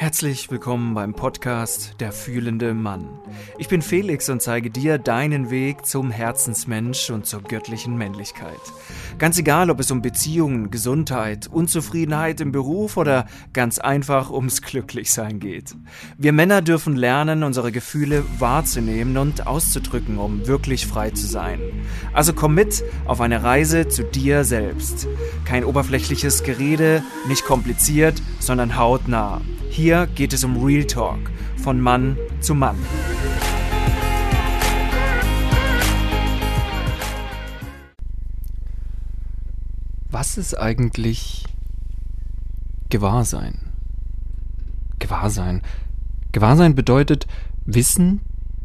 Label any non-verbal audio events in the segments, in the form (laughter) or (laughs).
Herzlich willkommen beim Podcast Der fühlende Mann. Ich bin Felix und zeige dir deinen Weg zum Herzensmensch und zur göttlichen Männlichkeit. Ganz egal, ob es um Beziehungen, Gesundheit, Unzufriedenheit im Beruf oder ganz einfach ums Glücklichsein geht. Wir Männer dürfen lernen, unsere Gefühle wahrzunehmen und auszudrücken, um wirklich frei zu sein. Also komm mit auf eine Reise zu dir selbst. Kein oberflächliches Gerede, nicht kompliziert, sondern hautnah. Hier geht es um Real Talk von Mann zu Mann. Was ist eigentlich Gewahrsein? Gewahrsein. Gewahrsein bedeutet wissen,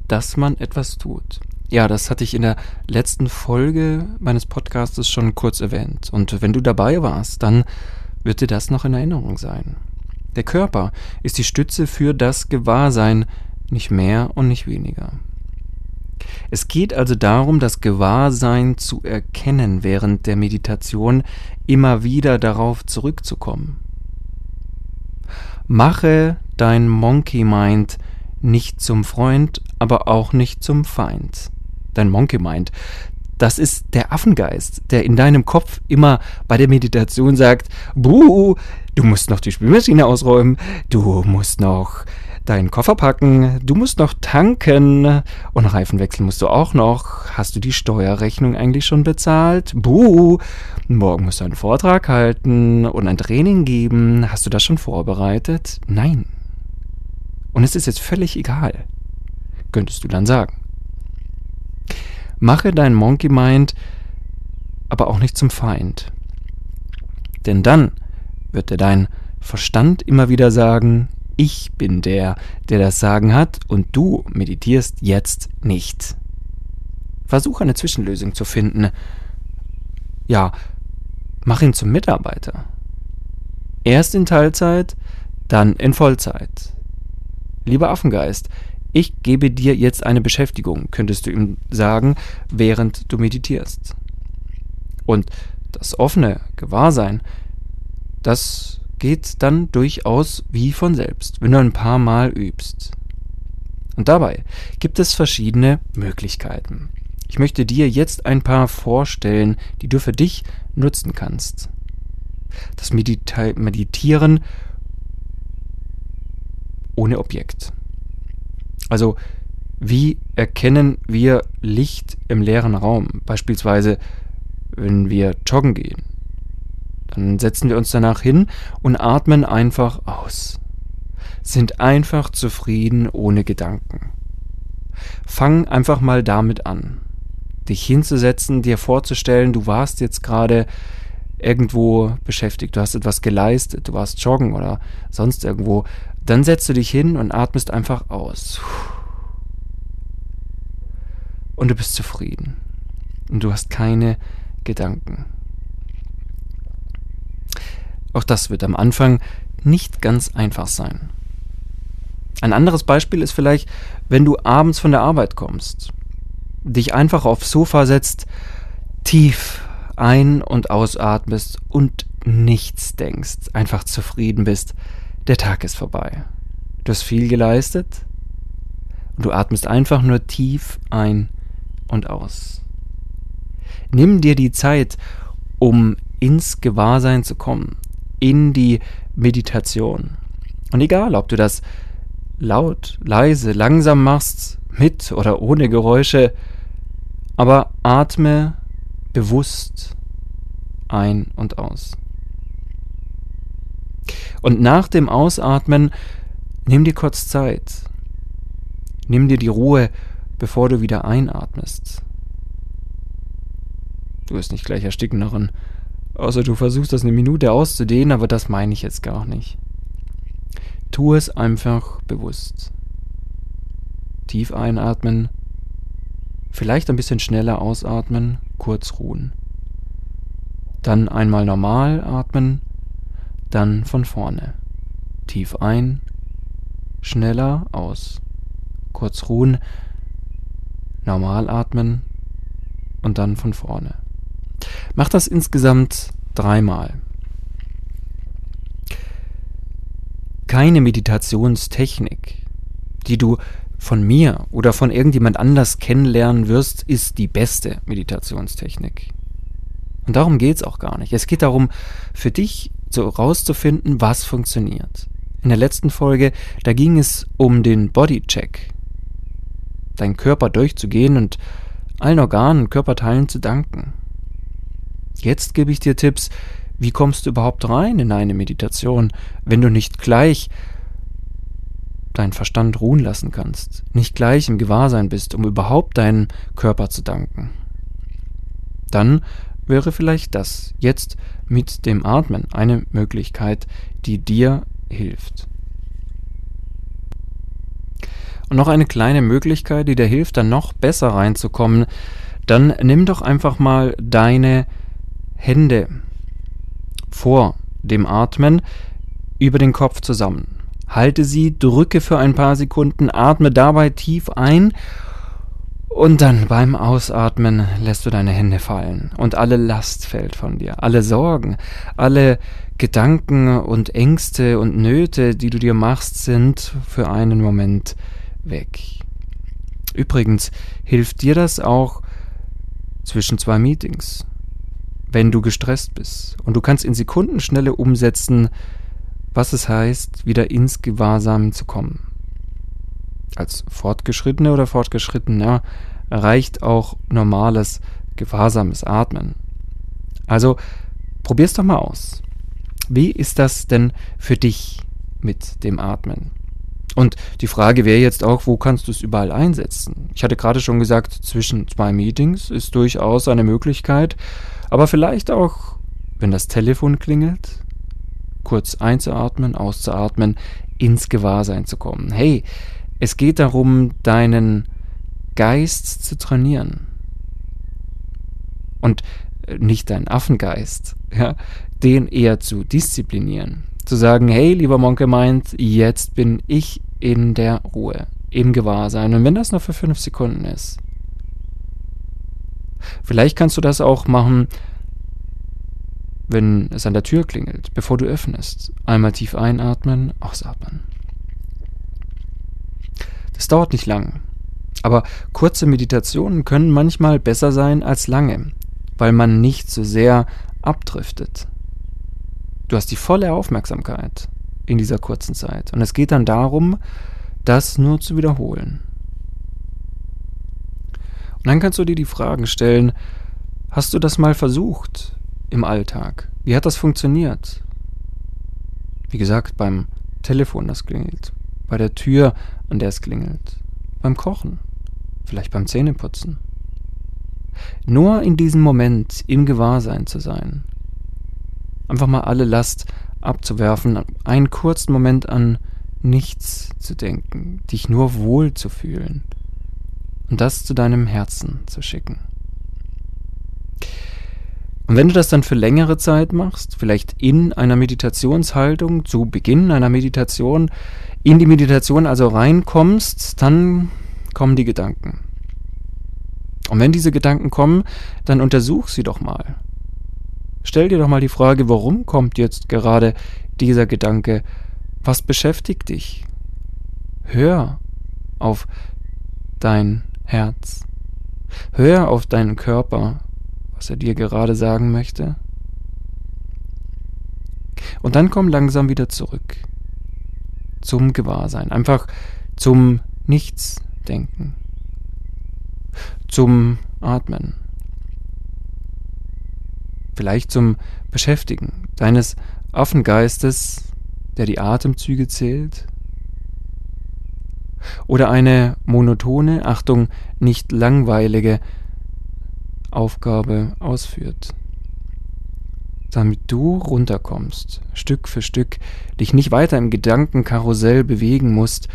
dass man etwas tut. Ja, das hatte ich in der letzten Folge meines Podcastes schon kurz erwähnt. Und wenn du dabei warst, dann wird dir das noch in Erinnerung sein. Der Körper ist die Stütze für das Gewahrsein, nicht mehr und nicht weniger. Es geht also darum, das Gewahrsein zu erkennen während der Meditation, immer wieder darauf zurückzukommen. Mache dein Monkey Mind nicht zum Freund, aber auch nicht zum Feind. Dein Monkey Mind, das ist der Affengeist, der in deinem Kopf immer bei der Meditation sagt, Buh, du musst noch die Spülmaschine ausräumen, du musst noch deinen Koffer packen, du musst noch tanken und Reifenwechsel musst du auch noch. Hast du die Steuerrechnung eigentlich schon bezahlt? Buh, morgen musst du einen Vortrag halten und ein Training geben. Hast du das schon vorbereitet? Nein. Und es ist jetzt völlig egal, könntest du dann sagen. Mache dein Monkey Mind aber auch nicht zum Feind. Denn dann wird dir dein Verstand immer wieder sagen, ich bin der, der das Sagen hat und du meditierst jetzt nicht. Versuch eine Zwischenlösung zu finden. Ja, mach ihn zum Mitarbeiter. Erst in Teilzeit, dann in Vollzeit. Lieber Affengeist, ich gebe dir jetzt eine Beschäftigung, könntest du ihm sagen, während du meditierst. Und das offene Gewahrsein, das geht dann durchaus wie von selbst, wenn du ein paar Mal übst. Und dabei gibt es verschiedene Möglichkeiten. Ich möchte dir jetzt ein paar vorstellen, die du für dich nutzen kannst. Das Medita Meditieren ohne Objekt. Also, wie erkennen wir Licht im leeren Raum? Beispielsweise, wenn wir joggen gehen. Dann setzen wir uns danach hin und atmen einfach aus. Sind einfach zufrieden ohne Gedanken. Fang einfach mal damit an. Dich hinzusetzen, dir vorzustellen, du warst jetzt gerade irgendwo beschäftigt, du hast etwas geleistet, du warst joggen oder sonst irgendwo, dann setzt du dich hin und atmest einfach aus. Und du bist zufrieden. Und du hast keine Gedanken. Auch das wird am Anfang nicht ganz einfach sein. Ein anderes Beispiel ist vielleicht, wenn du abends von der Arbeit kommst, dich einfach aufs Sofa setzt, tief ein- und ausatmest und nichts denkst, einfach zufrieden bist, der Tag ist vorbei. Du hast viel geleistet und du atmest einfach nur tief ein und aus. Nimm dir die Zeit, um ins Gewahrsein zu kommen, in die Meditation. Und egal, ob du das laut, leise, langsam machst, mit oder ohne Geräusche, aber atme bewusst ein und aus. Und nach dem Ausatmen nimm dir kurz Zeit. Nimm dir die Ruhe, bevor du wieder einatmest. Du wirst nicht gleich ersticken darin. Außer du versuchst das eine Minute auszudehnen, aber das meine ich jetzt gar nicht. Tu es einfach bewusst. Tief einatmen, vielleicht ein bisschen schneller ausatmen, kurz ruhen. Dann einmal normal atmen dann von vorne. Tief ein, schneller aus. Kurz ruhen, normal atmen und dann von vorne. Mach das insgesamt dreimal. keine Meditationstechnik, die du von mir oder von irgendjemand anders kennenlernen wirst, ist die beste Meditationstechnik. Und darum geht es auch gar nicht. Es geht darum, für dich so rauszufinden, was funktioniert. In der letzten Folge, da ging es um den Bodycheck. Deinen Körper durchzugehen und allen Organen, Körperteilen zu danken. Jetzt gebe ich dir Tipps, wie kommst du überhaupt rein in eine Meditation, wenn du nicht gleich deinen Verstand ruhen lassen kannst, nicht gleich im Gewahrsein bist, um überhaupt deinen Körper zu danken. Dann wäre vielleicht das jetzt mit dem Atmen eine Möglichkeit, die dir hilft. Und noch eine kleine Möglichkeit, die dir hilft, dann noch besser reinzukommen, dann nimm doch einfach mal deine Hände vor dem Atmen über den Kopf zusammen. Halte sie, drücke für ein paar Sekunden, atme dabei tief ein und dann beim Ausatmen lässt du deine Hände fallen und alle Last fällt von dir, alle Sorgen, alle Gedanken und Ängste und Nöte, die du dir machst, sind für einen Moment weg. Übrigens hilft dir das auch zwischen zwei Meetings, wenn du gestresst bist und du kannst in Sekundenschnelle umsetzen, was es heißt, wieder ins Gewahrsam zu kommen als Fortgeschrittene oder Fortgeschrittener reicht auch normales, gewahrsames Atmen. Also probier's doch mal aus. Wie ist das denn für dich mit dem Atmen? Und die Frage wäre jetzt auch, wo kannst du es überall einsetzen? Ich hatte gerade schon gesagt, zwischen zwei Meetings ist durchaus eine Möglichkeit, aber vielleicht auch, wenn das Telefon klingelt, kurz einzuatmen, auszuatmen, ins Gewahrsein zu kommen. Hey, es geht darum, deinen Geist zu trainieren. Und äh, nicht deinen Affengeist, ja, den eher zu disziplinieren. Zu sagen, hey, lieber Monke meint, jetzt bin ich in der Ruhe, im Gewahrsein. Und wenn das nur für fünf Sekunden ist. Vielleicht kannst du das auch machen, wenn es an der Tür klingelt, bevor du öffnest. Einmal tief einatmen, ausatmen. Das dauert nicht lang. Aber kurze Meditationen können manchmal besser sein als lange, weil man nicht so sehr abdriftet. Du hast die volle Aufmerksamkeit in dieser kurzen Zeit. Und es geht dann darum, das nur zu wiederholen. Und dann kannst du dir die Fragen stellen, hast du das mal versucht im Alltag? Wie hat das funktioniert? Wie gesagt, beim Telefon, das klingelt, bei der Tür, an der es klingelt, beim Kochen, vielleicht beim Zähneputzen. Nur in diesem Moment im Gewahrsein zu sein. Einfach mal alle Last abzuwerfen, einen kurzen Moment an nichts zu denken, dich nur wohl zu fühlen und das zu deinem Herzen zu schicken. Und wenn du das dann für längere Zeit machst, vielleicht in einer Meditationshaltung, zu Beginn einer Meditation, in die Meditation also reinkommst, dann kommen die Gedanken. Und wenn diese Gedanken kommen, dann untersuch sie doch mal. Stell dir doch mal die Frage, warum kommt jetzt gerade dieser Gedanke? Was beschäftigt dich? Hör auf dein Herz. Hör auf deinen Körper, was er dir gerade sagen möchte. Und dann komm langsam wieder zurück zum Gewahrsein, einfach zum Nichtsdenken, zum Atmen, vielleicht zum Beschäftigen deines Affengeistes, der die Atemzüge zählt, oder eine monotone, Achtung, nicht langweilige Aufgabe ausführt damit du runterkommst, Stück für Stück, dich nicht weiter im Gedankenkarussell bewegen musst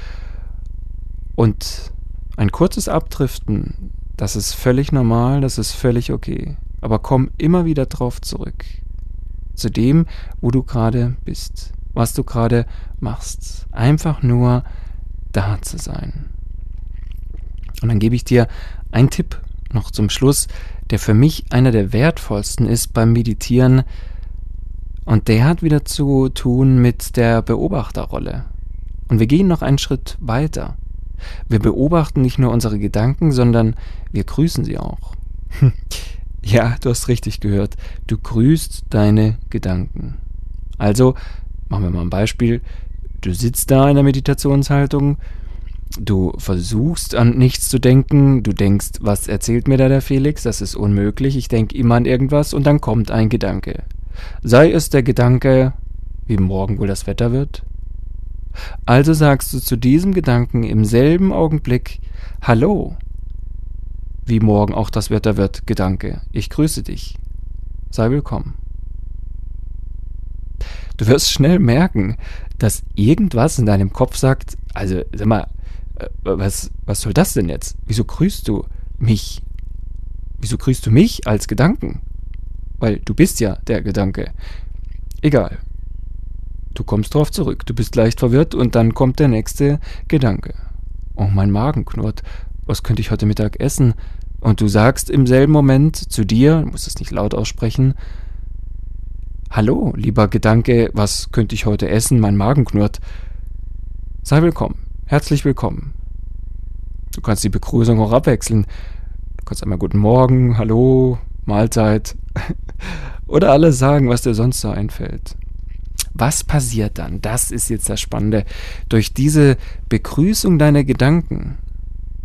und ein kurzes Abdriften, das ist völlig normal, das ist völlig okay. Aber komm immer wieder drauf zurück. Zu dem, wo du gerade bist, was du gerade machst. Einfach nur da zu sein. Und dann gebe ich dir einen Tipp noch zum Schluss, der für mich einer der wertvollsten ist beim Meditieren, Und der hat wieder zu tun mit der Beobachterrolle. Und wir gehen noch einen Schritt weiter. Wir beobachten nicht nur unsere Gedanken, sondern wir grüßen sie auch. (laughs) ja, du hast richtig gehört. Du grüßt deine Gedanken. Also, machen wir mal ein Beispiel. Du sitzt da in der Meditationshaltung, du versuchst an nichts zu denken, du denkst, was erzählt mir da der Felix? Das ist unmöglich, ich denke immer an irgendwas und dann kommt ein Gedanke. Sei es der Gedanke, wie morgen wohl das Wetter wird? Also sagst du zu diesem Gedanken im selben Augenblick Hallo, wie morgen auch das Wetter wird, Gedanke, ich grüße dich. Sei willkommen. Du wirst schnell merken, dass irgendwas in deinem Kopf sagt, also sag mal, äh, was, was soll das denn jetzt? Wieso grüßt du mich? Wieso grüßt du mich als Gedanken? Weil du bist ja der Gedanke. Egal. Du kommst drauf zurück, du bist leicht verwirrt und dann kommt der nächste Gedanke. Oh, mein Magen knurrt. Was könnte ich heute Mittag essen? Und du sagst im selben Moment zu dir, du musst es nicht laut aussprechen, Hallo, lieber Gedanke, was könnte ich heute essen? Mein Magen knurrt. Sei willkommen, herzlich willkommen. Du kannst die Begrüßung auch abwechseln. Du kannst einmal Guten Morgen, Hallo, Mahlzeit (laughs) oder alles sagen, was dir sonst so einfällt. Was passiert dann? Das ist jetzt das Spannende. Durch diese Begrüßung deiner Gedanken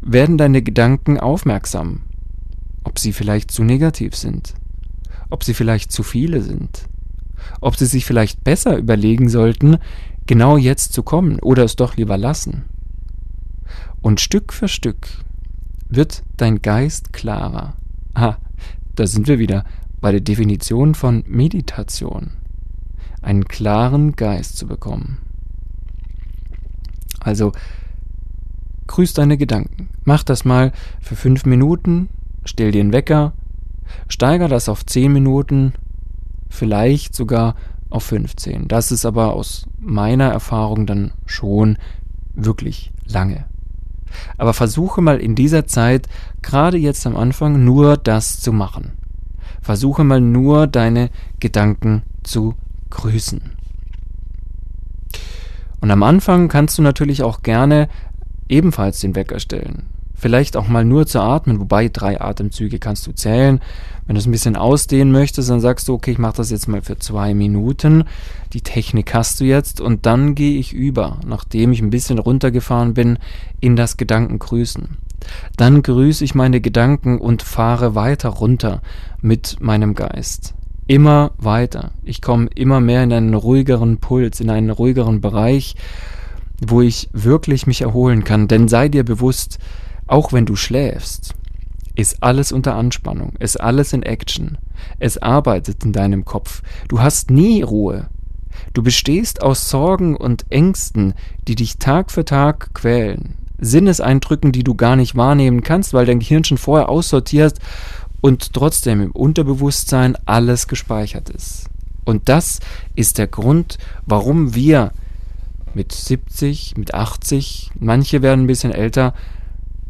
werden deine Gedanken aufmerksam, ob sie vielleicht zu negativ sind, ob sie vielleicht zu viele sind ob sie sich vielleicht besser überlegen sollten, genau jetzt zu kommen oder es doch lieber lassen. Und Stück für Stück wird dein Geist klarer. Ah, da sind wir wieder bei der Definition von Meditation. Einen klaren Geist zu bekommen. Also, grüß deine Gedanken. Mach das mal für fünf Minuten, stell dir einen Wecker, steiger das auf zehn Minuten vielleicht sogar auf 15. Das ist aber aus meiner Erfahrung dann schon wirklich lange. Aber versuche mal in dieser Zeit, gerade jetzt am Anfang, nur das zu machen. Versuche mal nur deine Gedanken zu grüßen. Und am Anfang kannst du natürlich auch gerne ebenfalls den Wecker stellen. Vielleicht auch mal nur zu atmen, wobei drei Atemzüge kannst du zählen. Wenn du es ein bisschen ausdehnen möchtest, dann sagst du, okay, ich mache das jetzt mal für zwei Minuten. Die Technik hast du jetzt und dann gehe ich über, nachdem ich ein bisschen runtergefahren bin, in das Gedankengrüßen. Dann grüße ich meine Gedanken und fahre weiter runter mit meinem Geist. Immer weiter. Ich komme immer mehr in einen ruhigeren Puls, in einen ruhigeren Bereich, wo ich wirklich mich erholen kann. Denn sei dir bewusst, auch wenn du schläfst, ist alles unter Anspannung, ist alles in Action. Es arbeitet in deinem Kopf. Du hast nie Ruhe. Du bestehst aus Sorgen und Ängsten, die dich Tag für Tag quälen. Sinneseindrücken, die du gar nicht wahrnehmen kannst, weil dein Gehirn schon vorher aussortiert und trotzdem im Unterbewusstsein alles gespeichert ist. Und das ist der Grund, warum wir mit 70, mit 80, manche werden ein bisschen älter,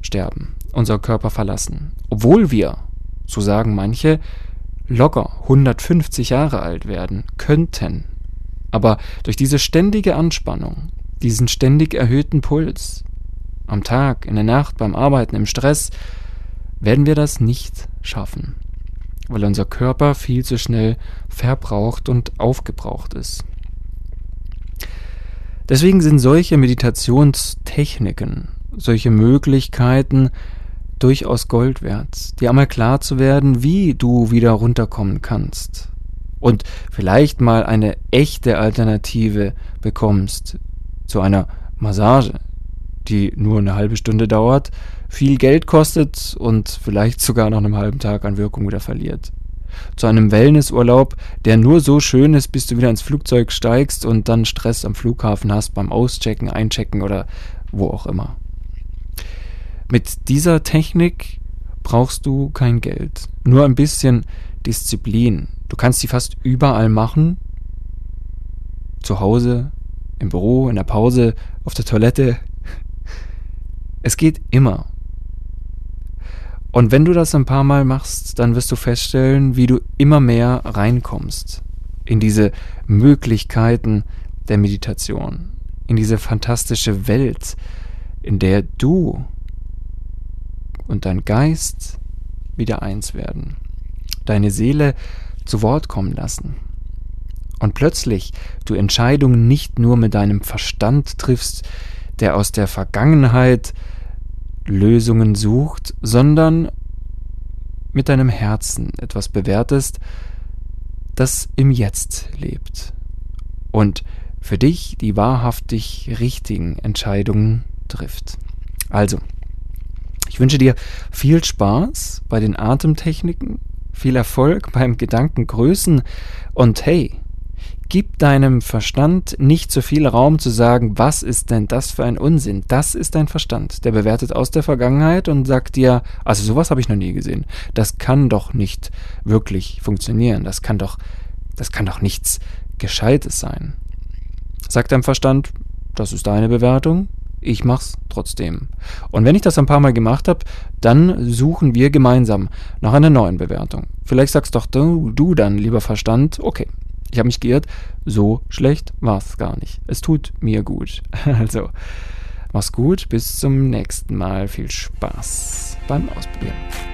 sterben, unser Körper verlassen. Obwohl wir, so sagen manche, locker 150 Jahre alt werden könnten. Aber durch diese ständige Anspannung, diesen ständig erhöhten Puls, am Tag, in der Nacht, beim Arbeiten, im Stress, werden wir das nicht schaffen, weil unser Körper viel zu schnell verbraucht und aufgebraucht ist. Deswegen sind solche Meditationstechniken solche Möglichkeiten durchaus Gold wert, dir einmal klar zu werden, wie du wieder runterkommen kannst und vielleicht mal eine echte Alternative bekommst zu einer Massage, die nur eine halbe Stunde dauert, viel Geld kostet und vielleicht sogar nach einem halben Tag an Wirkung wieder verliert. Zu einem Wellnessurlaub, der nur so schön ist, bis du wieder ins Flugzeug steigst und dann Stress am Flughafen hast beim Auschecken, Einchecken oder wo auch immer. Mit dieser Technik brauchst du kein Geld, nur ein bisschen Disziplin. Du kannst sie fast überall machen. Zu Hause, im Büro, in der Pause, auf der Toilette. Es geht immer. Und wenn du das ein paar Mal machst, dann wirst du feststellen, wie du immer mehr reinkommst. in diese Möglichkeiten der Meditation, in diese fantastische Welt, in der du und dein Geist wieder eins werden, deine Seele zu Wort kommen lassen. Und plötzlich du Entscheidungen nicht nur mit deinem Verstand triffst, der aus der Vergangenheit Lösungen sucht, sondern mit deinem Herzen etwas bewertest, das im Jetzt lebt und für dich die wahrhaftig richtigen Entscheidungen trifft. Also, ich wünsche dir viel Spaß bei den Atemtechniken, viel Erfolg beim Gedankengrößen und hey, gib deinem Verstand nicht zu viel Raum zu sagen, was ist denn das für ein Unsinn? Das ist dein Verstand. Der bewertet aus der Vergangenheit und sagt dir, also sowas habe ich noch nie gesehen. Das kann doch nicht wirklich funktionieren. Das kann doch, das kann doch nichts Gescheites sein. Sagt deinem Verstand, das ist deine Bewertung, ich mach's trotzdem. Und wenn ich das ein paar Mal gemacht habe, dann suchen wir gemeinsam nach einer neuen Bewertung. Vielleicht sagst doch du, du dann, lieber Verstand, okay, ich habe mich geirrt, so schlecht war's gar nicht. Es tut mir gut. (laughs) Also, mach's gut, bis zum nächsten Mal. Viel Spaß beim Ausprobieren.